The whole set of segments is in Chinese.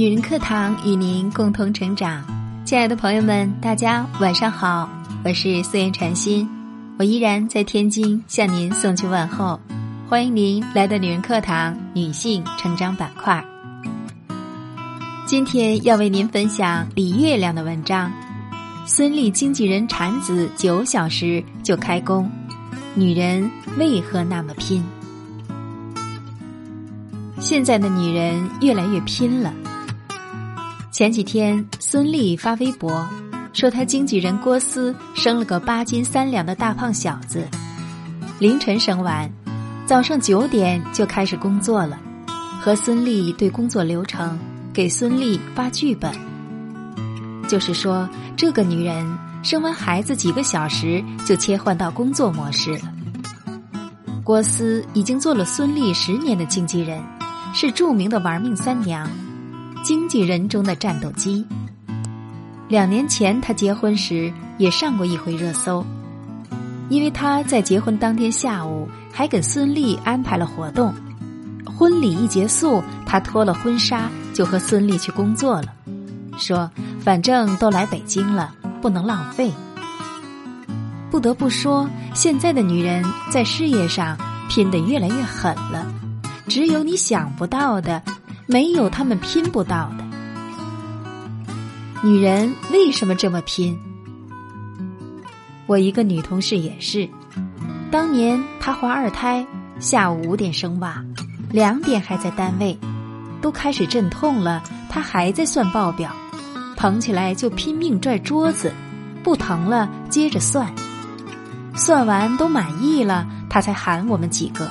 女人课堂与您共同成长，亲爱的朋友们，大家晚上好，我是素颜禅心，我依然在天津向您送去问候，欢迎您来到女人课堂女性成长板块。今天要为您分享李月亮的文章，孙俪经纪人产子九小时就开工，女人为何那么拼？现在的女人越来越拼了。前几天，孙俪发微博说，她经纪人郭思生了个八斤三两的大胖小子，凌晨生完，早上九点就开始工作了，和孙俪对工作流程，给孙俪发剧本。就是说，这个女人生完孩子几个小时就切换到工作模式了。郭思已经做了孙俪十年的经纪人，是著名的玩命三娘。经纪人中的战斗机。两年前他结婚时也上过一回热搜，因为他在结婚当天下午还给孙俪安排了活动。婚礼一结束，他脱了婚纱就和孙俪去工作了，说反正都来北京了，不能浪费。不得不说，现在的女人在事业上拼得越来越狠了，只有你想不到的。没有他们拼不到的。女人为什么这么拼？我一个女同事也是，当年她怀二胎，下午五点生娃，两点还在单位，都开始阵痛了，她还在算报表，疼起来就拼命拽桌子，不疼了接着算，算完都满意了，她才喊我们几个，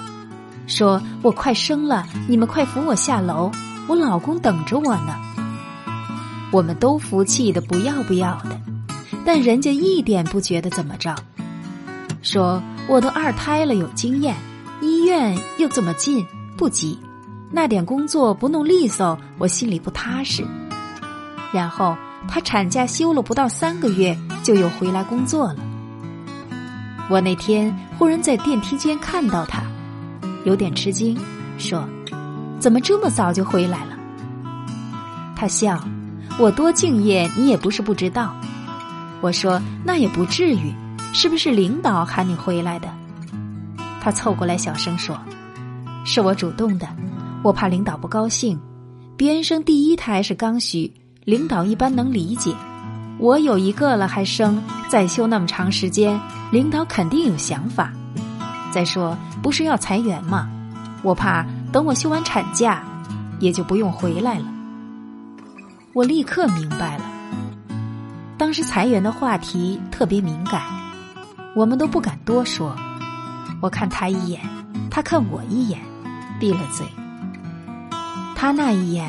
说我快生了，你们快扶我下楼。我老公等着我呢，我们都服气的不要不要的，但人家一点不觉得怎么着，说我都二胎了有经验，医院又这么近，不急，那点工作不弄利索，我心里不踏实。然后她产假休了不到三个月，就又回来工作了。我那天忽然在电梯间看到她，有点吃惊，说。怎么这么早就回来了？他笑，我多敬业，你也不是不知道。我说那也不至于，是不是领导喊你回来的？他凑过来小声说：“是我主动的，我怕领导不高兴。别人生第一胎是刚需，领导一般能理解。我有一个了还生，再休那么长时间，领导肯定有想法。再说不是要裁员吗？我怕。”等我休完产假，也就不用回来了。我立刻明白了，当时裁员的话题特别敏感，我们都不敢多说。我看他一眼，他看我一眼，闭了嘴。他那一眼，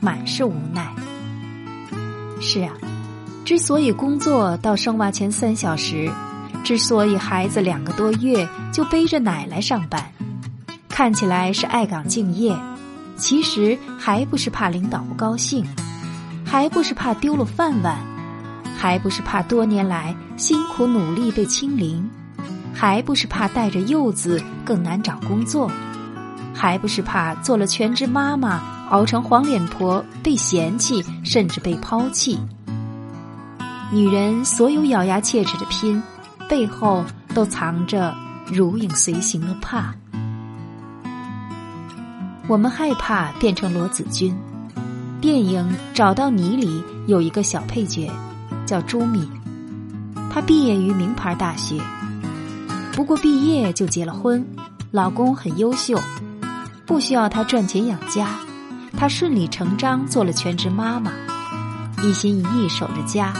满是无奈。是啊，之所以工作到生娃前三小时，之所以孩子两个多月就背着奶来上班。看起来是爱岗敬业，其实还不是怕领导不高兴，还不是怕丢了饭碗，还不是怕多年来辛苦努力被清零，还不是怕带着幼子更难找工作，还不是怕做了全职妈妈熬成黄脸婆被嫌弃甚至被抛弃。女人所有咬牙切齿的拼，背后都藏着如影随形的怕。我们害怕变成罗子君。电影《找到你》里有一个小配角，叫朱敏。她毕业于名牌大学，不过毕业就结了婚，老公很优秀，不需要她赚钱养家，她顺理成章做了全职妈妈，一心一意守着家，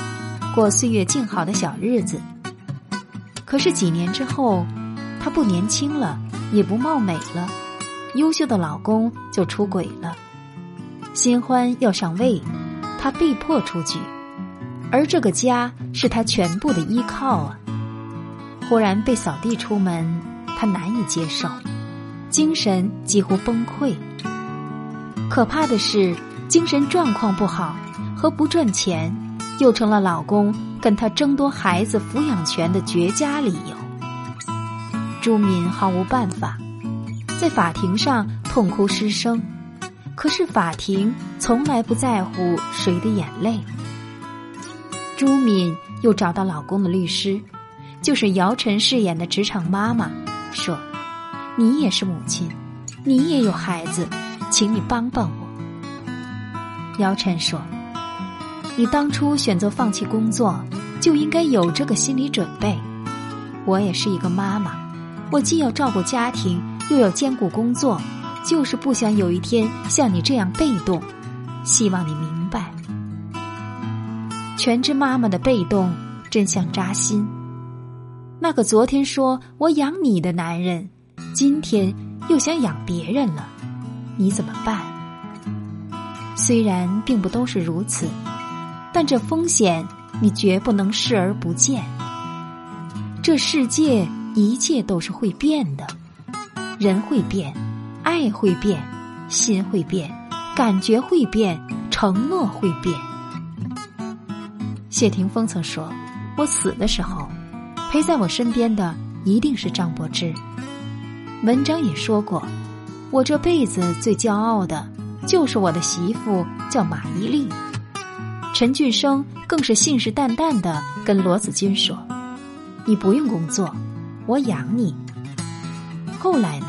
过岁月静好的小日子。可是几年之后，她不年轻了，也不貌美了。优秀的老公就出轨了，新欢要上位，她被迫出局，而这个家是她全部的依靠啊！忽然被扫地出门，她难以接受，精神几乎崩溃。可怕的是，精神状况不好和不赚钱，又成了老公跟她争夺孩子抚养权的绝佳理由。朱敏毫无办法。在法庭上痛哭失声，可是法庭从来不在乎谁的眼泪。朱敏又找到老公的律师，就是姚晨饰演的职场妈妈，说：“你也是母亲，你也有孩子，请你帮帮我。”姚晨说：“你当初选择放弃工作，就应该有这个心理准备。我也是一个妈妈，我既要照顾家庭，又要兼顾工作，就是不想有一天像你这样被动。希望你明白。”全职妈妈的被动真像扎心。那个昨天说我养你的男人，今天又想养别人了，你怎么办？虽然并不都是如此，但这风险你绝不能视而不见。这世界一切都是会变的，人会变，爱会变，心会变，感觉会变，承诺会变。谢霆锋曾说：“我死的时候，陪在我身边的一定是张柏芝。”文章也说过：“我这辈子最骄傲的，就是我的媳妇叫马伊琍。”陈俊生更是信誓旦旦的跟罗子君说：“你不用工作，我养你。”后来？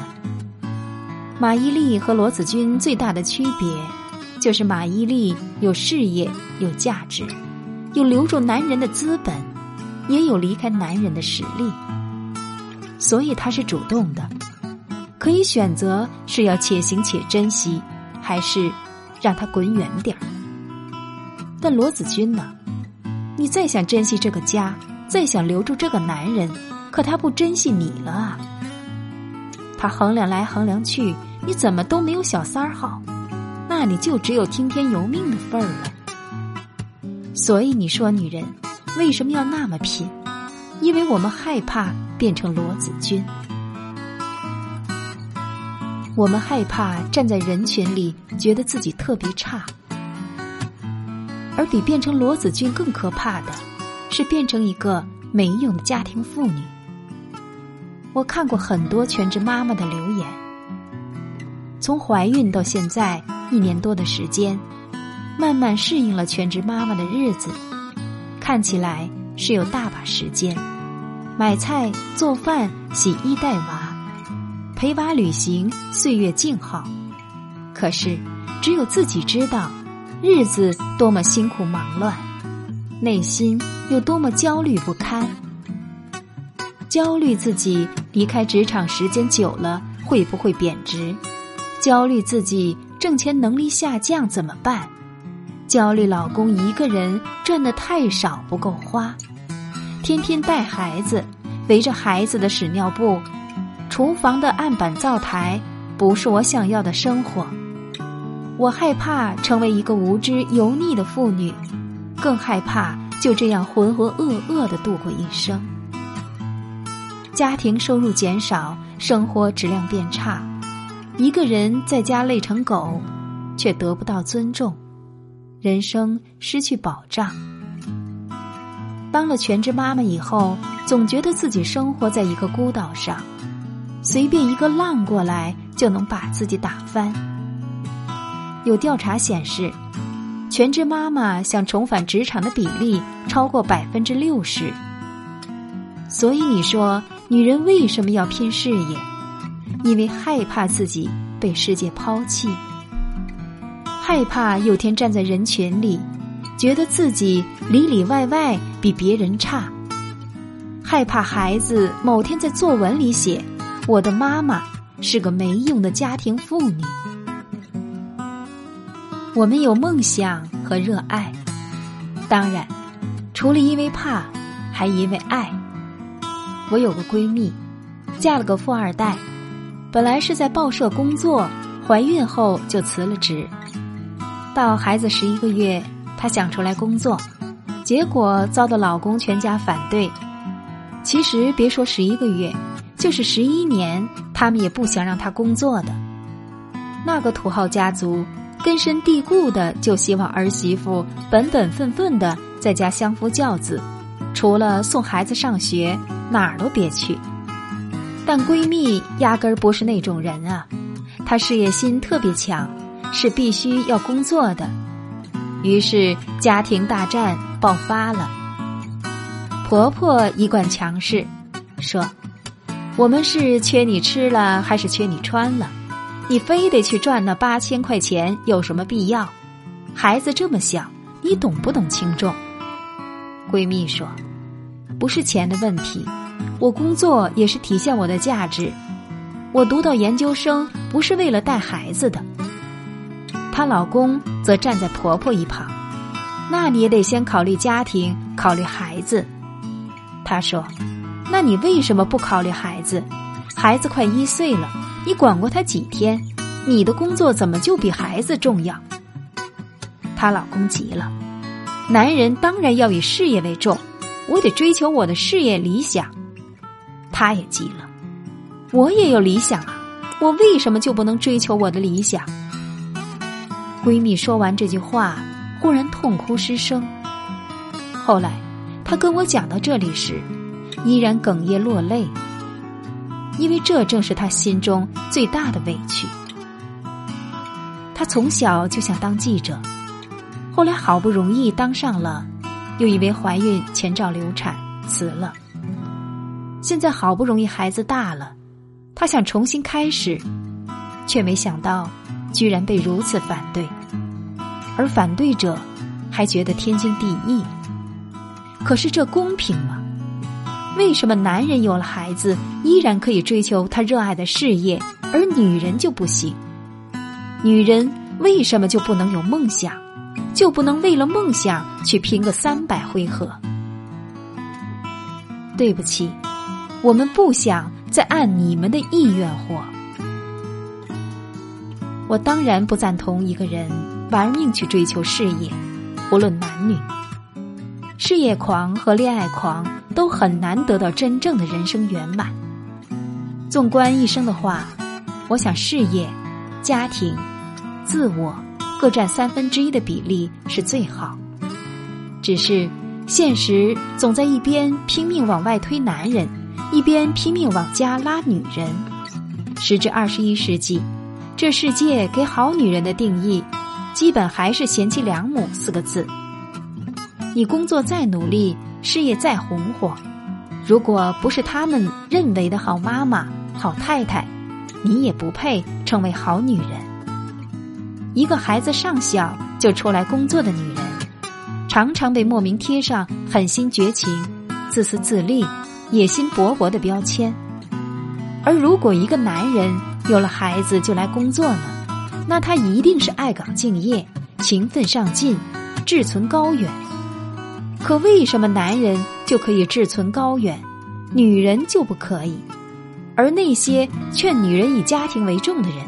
马伊琍和罗子君最大的区别，就是马伊琍有事业，有价值。有留住男人的资本，也有离开男人的实力，所以他是主动的，可以选择是要且行且珍惜，还是让他滚远点儿。但罗子君呢？你再想珍惜这个家，再想留住这个男人，可他不珍惜你了啊！他衡量来衡量去，你怎么都没有小三儿好，那你就只有听天由命的份儿了。所以你说女人为什么要那么拼？因为我们害怕变成罗子君，我们害怕站在人群里觉得自己特别差，而比变成罗子君更可怕的，是变成一个没用的家庭妇女。我看过很多全职妈妈的留言，从怀孕到现在一年多的时间。慢慢适应了全职妈妈的日子，看起来是有大把时间，买菜、做饭、洗衣、带娃，陪娃旅行，岁月静好。可是，只有自己知道，日子多么辛苦忙乱，内心有多么焦虑不堪。焦虑自己离开职场时间久了会不会贬值？焦虑自己挣钱能力下降怎么办？焦虑老公一个人赚的太少不够花，天天带孩子，围着孩子的屎尿布，厨房的案板灶台，不是我想要的生活。我害怕成为一个无知油腻的妇女，更害怕就这样浑浑噩噩的度过一生。家庭收入减少，生活质量变差，一个人在家累成狗，却得不到尊重。人生失去保障，当了全职妈妈以后，总觉得自己生活在一个孤岛上，随便一个浪过来就能把自己打翻。有调查显示，全职妈妈想重返职场的比例超过百分之六十。所以你说，女人为什么要拼事业？因为害怕自己被世界抛弃。害怕有天站在人群里，觉得自己里里外外比别人差；害怕孩子某天在作文里写“我的妈妈是个没用的家庭妇女”。我们有梦想和热爱，当然，除了因为怕，还因为爱。我有个闺蜜，嫁了个富二代，本来是在报社工作，怀孕后就辞了职。到孩子十一个月，她想出来工作，结果遭到老公全家反对。其实别说十一个月，就是十一年，他们也不想让她工作的。那个土豪家族根深蒂固的就希望儿媳妇本本分分的在家相夫教子，除了送孩子上学，哪儿都别去。但闺蜜压根儿不是那种人啊，她事业心特别强。是必须要工作的。于是家庭大战爆发了。婆婆一贯强势，说：“我们是缺你吃了，还是缺你穿了？你非得去赚那八千块钱，有什么必要？孩子这么小，你懂不懂轻重？”闺蜜说：“不是钱的问题，我工作也是体现我的价值。我读到研究生不是为了带孩子的。”她老公则站在婆婆一旁：“那你也得先考虑家庭，考虑孩子。”她说：“那你为什么不考虑孩子？孩子快一岁了，你管过他几天？你的工作怎么就比孩子重要？”她老公急了：“男人当然要以事业为重，我得追求我的事业理想。”他也急了：“我也有理想啊，我为什么就不能追求我的理想？”闺蜜说完这句话，忽然痛哭失声。后来。她跟我讲到这里时，依然哽咽落泪，因为这正是她心中最大的委屈。她从小就想当记者，后来好不容易当上了，又因为怀孕前兆流产辞了。现在好不容易孩子大了，他想重新开始，却没想到居然被如此反对，而反对者还觉得天经地义。可是这公平吗？为什么男人有了孩子依然可以追求他热爱的事业，而女人就不行？女人为什么就不能有梦想，就不能为了梦想去拼个三百回合？对不起，我们不想再按你们的意愿活。我当然不赞同一个人玩命去追求事业，无论男女。事业狂和恋爱狂都很难得到真正的人生圆满。纵观一生的话，我想事业、家庭、自我各占三分之一的比例是最好。只是现实总在一边拼命往外推男人，一边拼命往家拉女人。时至二十一世纪，这世界给好女人的定义，基本还是贤妻良母四个字。你工作再努力，事业再红火，如果不是他们认为的好妈妈、好太太，你也不配成为好女人。一个孩子尚小就出来工作的女人，常常被莫名贴上狠心绝情、自私自利、野心勃勃的标签。而如果一个男人有了孩子就来工作呢，那他一定是爱岗敬业、勤奋上进、志存高远。可为什么男人就可以志存高远，女人就不可以？而那些劝女人以家庭为重的人，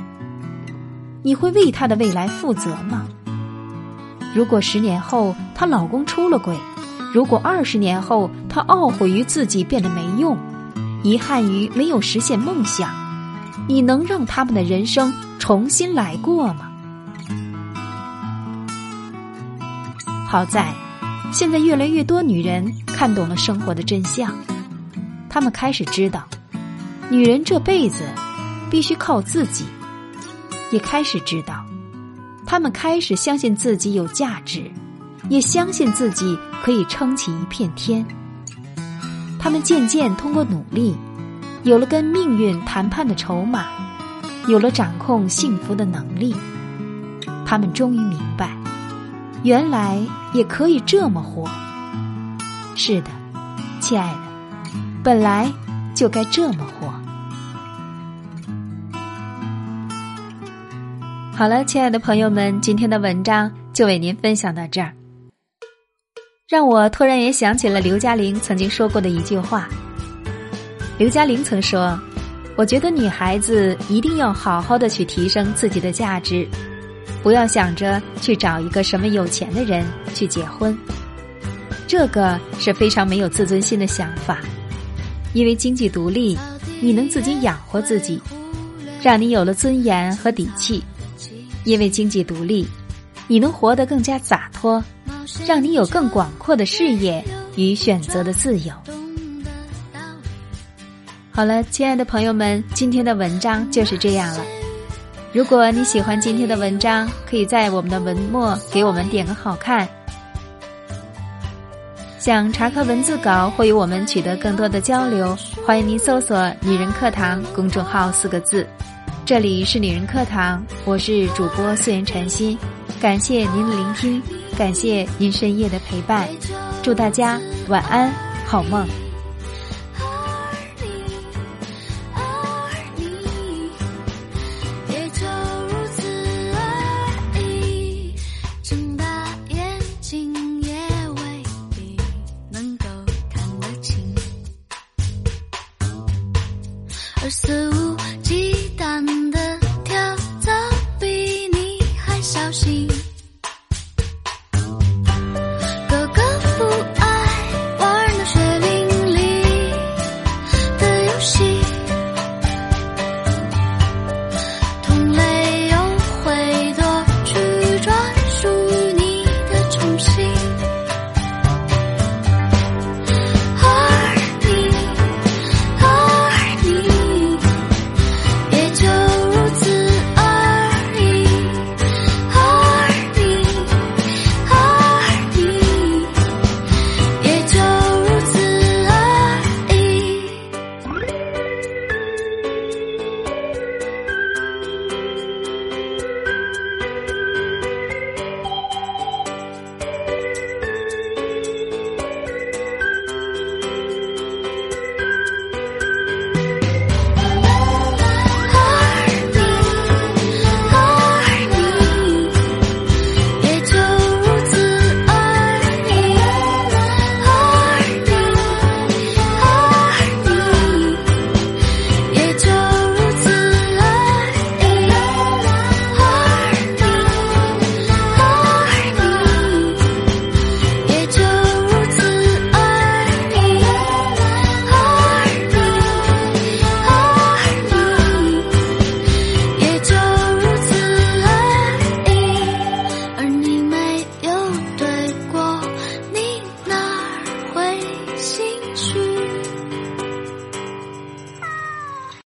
你会为她的未来负责吗？如果十年后她老公出了轨，如果二十年后她懊悔于自己变得没用，遗憾于没有实现梦想，你能让他们的人生重新来过吗？好在。现在越来越多女人看懂了生活的真相，她们开始知道，女人这辈子必须靠自己，也开始知道，他们开始相信自己有价值，也相信自己可以撑起一片天。他们渐渐通过努力，有了跟命运谈判的筹码，有了掌控幸福的能力。他们终于明白。原来也可以这么活。是的，亲爱的，本来就该这么活。好了，亲爱的朋友们，今天的文章就为您分享到这儿。让我突然也想起了刘嘉玲曾经说过的一句话。刘嘉玲曾说：“我觉得女孩子一定要好好的去提升自己的价值。”不要想着去找一个什么有钱的人去结婚，这个是非常没有自尊心的想法。因为经济独立，你能自己养活自己，让你有了尊严和底气；因为经济独立，你能活得更加洒脱，让你有更广阔的视野与选择的自由。好了，亲爱的朋友们，今天的文章就是这样了。如果你喜欢今天的文章，可以在我们的文末给我们点个好看。想查看文字稿或与我们取得更多的交流，欢迎您搜索“女人课堂”公众号四个字。这里是女人课堂，我是主播素颜禅心，感谢您的聆听，感谢您深夜的陪伴，祝大家晚安，好梦。